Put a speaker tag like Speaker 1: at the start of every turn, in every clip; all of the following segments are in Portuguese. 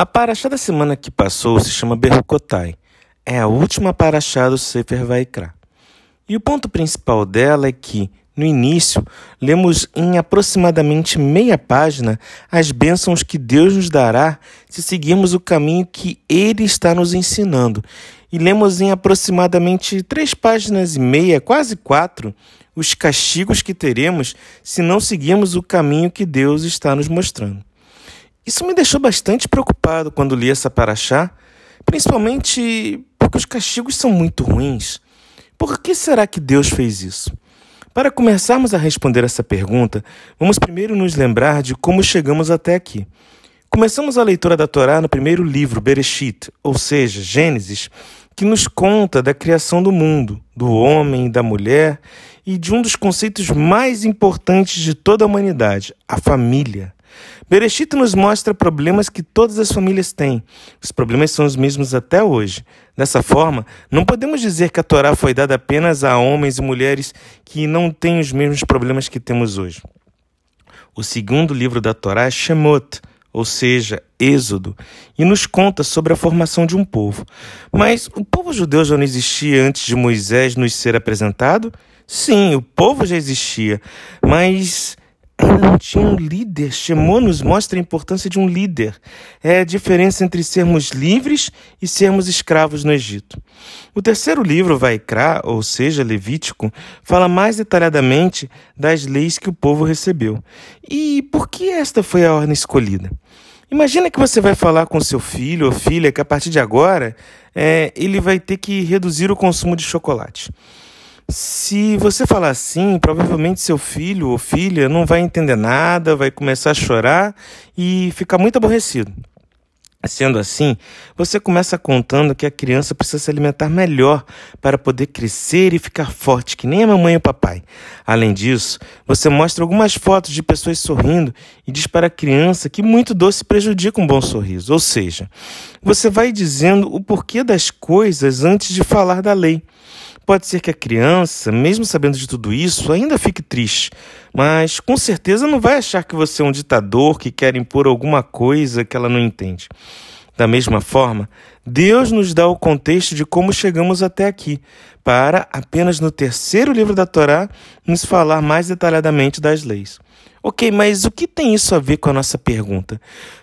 Speaker 1: A paraxá da semana que passou se chama Berrucotai. É a última paraxá do Sefer Vaikra. E o ponto principal dela é que, no início, lemos em aproximadamente meia página as bênçãos que Deus nos dará se seguirmos o caminho que Ele está nos ensinando. E lemos em aproximadamente três páginas e meia, quase quatro, os castigos que teremos se não seguirmos o caminho que Deus está nos mostrando. Isso me deixou bastante preocupado quando li essa paraxá, principalmente porque os castigos são muito ruins. Por que será que Deus fez isso? Para começarmos a responder essa pergunta, vamos primeiro nos lembrar de como chegamos até aqui. Começamos a leitura da Torá no primeiro livro, Bereshit, ou seja, Gênesis, que nos conta da criação do mundo, do homem e da mulher e de um dos conceitos mais importantes de toda a humanidade, a família. Bereshit nos mostra problemas que todas as famílias têm. Os problemas são os mesmos até hoje. Dessa forma, não podemos dizer que a Torá foi dada apenas a homens e mulheres que não têm os mesmos problemas que temos hoje. O segundo livro da Torá é Shemot, ou seja, Êxodo, e nos conta sobre a formação de um povo. Mas o povo judeu já não existia antes de Moisés nos ser apresentado? Sim, o povo já existia, mas ainda não tinha um líder. Shemô nos mostra a importância de um líder. É a diferença entre sermos livres e sermos escravos no Egito. O terceiro livro, Vaikra, ou seja, Levítico, fala mais detalhadamente das leis que o povo recebeu. E por que esta foi a ordem escolhida? Imagina que você vai falar com seu filho ou filha que a partir de agora é, ele vai ter que reduzir o consumo de chocolate. Se você falar assim, provavelmente seu filho ou filha não vai entender nada, vai começar a chorar e ficar muito aborrecido. Sendo assim, você começa contando que a criança precisa se alimentar melhor para poder crescer e ficar forte, que nem a mamãe e o papai. Além disso, você mostra algumas fotos de pessoas sorrindo e diz para a criança que muito doce prejudica um bom sorriso. Ou seja, você vai dizendo o porquê das coisas antes de falar da lei. Pode ser que a criança, mesmo sabendo de tudo isso, ainda fique triste, mas com certeza não vai achar que você é um ditador que quer impor alguma coisa que ela não entende. Da mesma forma, Deus nos dá o contexto de como chegamos até aqui, para apenas no terceiro livro da Torá nos falar mais detalhadamente das leis. Ok, mas o que tem isso a ver com a nossa pergunta?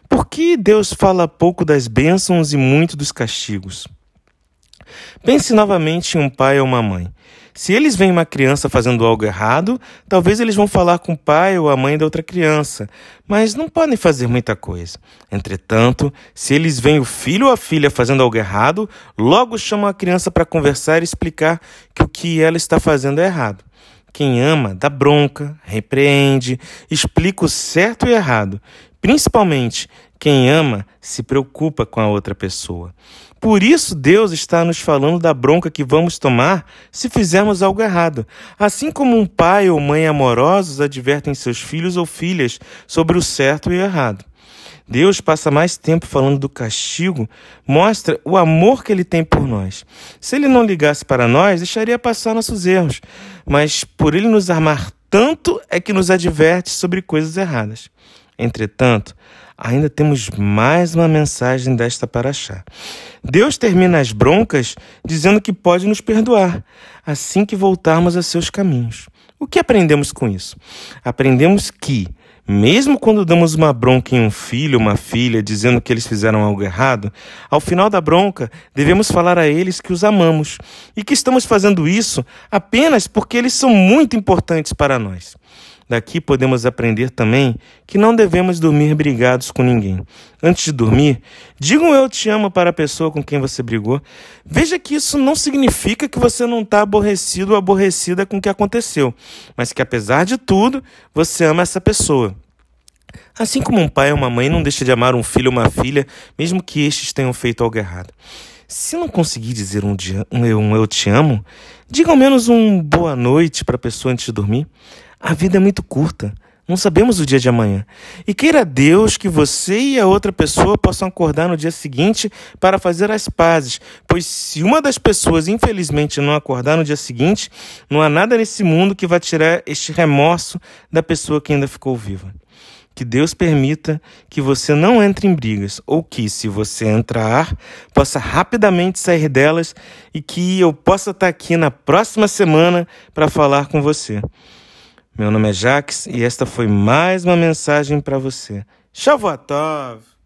Speaker 1: Por que Deus fala pouco das bênçãos e muito dos castigos? Pense novamente em um pai ou uma mãe. Se eles veem uma criança fazendo algo errado, talvez eles vão falar com o pai ou a mãe da outra criança, mas não podem fazer muita coisa. Entretanto, se eles veem o filho ou a filha fazendo algo errado, logo chamam a criança para conversar e explicar que o que ela está fazendo é errado. Quem ama dá bronca, repreende, explica o certo e errado. Principalmente, quem ama se preocupa com a outra pessoa. Por isso, Deus está nos falando da bronca que vamos tomar se fizermos algo errado. Assim como um pai ou mãe amorosos advertem seus filhos ou filhas sobre o certo e o errado. Deus passa mais tempo falando do castigo, mostra o amor que ele tem por nós. Se ele não ligasse para nós, deixaria passar nossos erros, mas por ele nos amar tanto é que nos adverte sobre coisas erradas. Entretanto, ainda temos mais uma mensagem desta paraxá. Deus termina as broncas dizendo que pode nos perdoar assim que voltarmos a seus caminhos. O que aprendemos com isso? Aprendemos que, mesmo quando damos uma bronca em um filho, uma filha, dizendo que eles fizeram algo errado, ao final da bronca devemos falar a eles que os amamos e que estamos fazendo isso apenas porque eles são muito importantes para nós. Daqui podemos aprender também que não devemos dormir brigados com ninguém. Antes de dormir, diga um eu te amo para a pessoa com quem você brigou. Veja que isso não significa que você não está aborrecido ou aborrecida com o que aconteceu, mas que apesar de tudo, você ama essa pessoa. Assim como um pai ou uma mãe não deixa de amar um filho ou uma filha, mesmo que estes tenham feito algo errado. Se não conseguir dizer um, dia, um, eu, um eu te amo, diga ao menos um boa noite para a pessoa antes de dormir. A vida é muito curta. Não sabemos o dia de amanhã. E queira Deus que você e a outra pessoa possam acordar no dia seguinte para fazer as pazes, pois se uma das pessoas infelizmente não acordar no dia seguinte, não há nada nesse mundo que vá tirar este remorso da pessoa que ainda ficou viva. Que Deus permita que você não entre em brigas, ou que, se você entrar, possa rapidamente sair delas e que eu possa estar aqui na próxima semana para falar com você. Meu nome é Jax e esta foi mais uma mensagem para você. Shavuot Tov!